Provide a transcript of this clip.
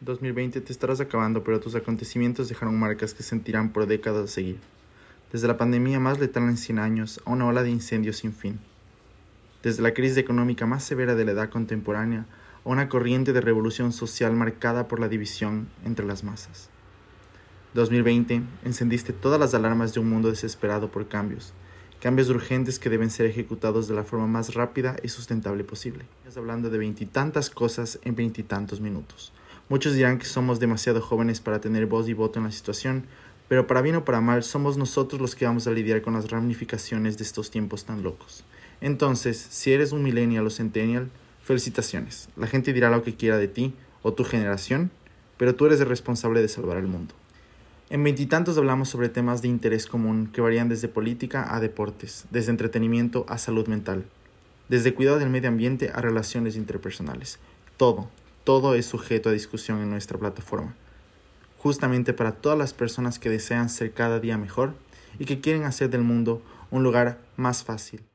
2020 te estarás acabando, pero tus acontecimientos dejaron marcas que sentirán por décadas a seguir. Desde la pandemia más letal en 100 años a una ola de incendios sin fin. Desde la crisis económica más severa de la edad contemporánea a una corriente de revolución social marcada por la división entre las masas. 2020 encendiste todas las alarmas de un mundo desesperado por cambios, cambios urgentes que deben ser ejecutados de la forma más rápida y sustentable posible. Estás hablando de veintitantas cosas en veintitantos minutos. Muchos dirán que somos demasiado jóvenes para tener voz y voto en la situación, pero para bien o para mal somos nosotros los que vamos a lidiar con las ramificaciones de estos tiempos tan locos. Entonces, si eres un millennial o centennial, felicitaciones. La gente dirá lo que quiera de ti o tu generación, pero tú eres el responsable de salvar el mundo. En veintitantos hablamos sobre temas de interés común que varían desde política a deportes, desde entretenimiento a salud mental, desde cuidado del medio ambiente a relaciones interpersonales. Todo, todo es sujeto a discusión en nuestra plataforma, justamente para todas las personas que desean ser cada día mejor y que quieren hacer del mundo un lugar más fácil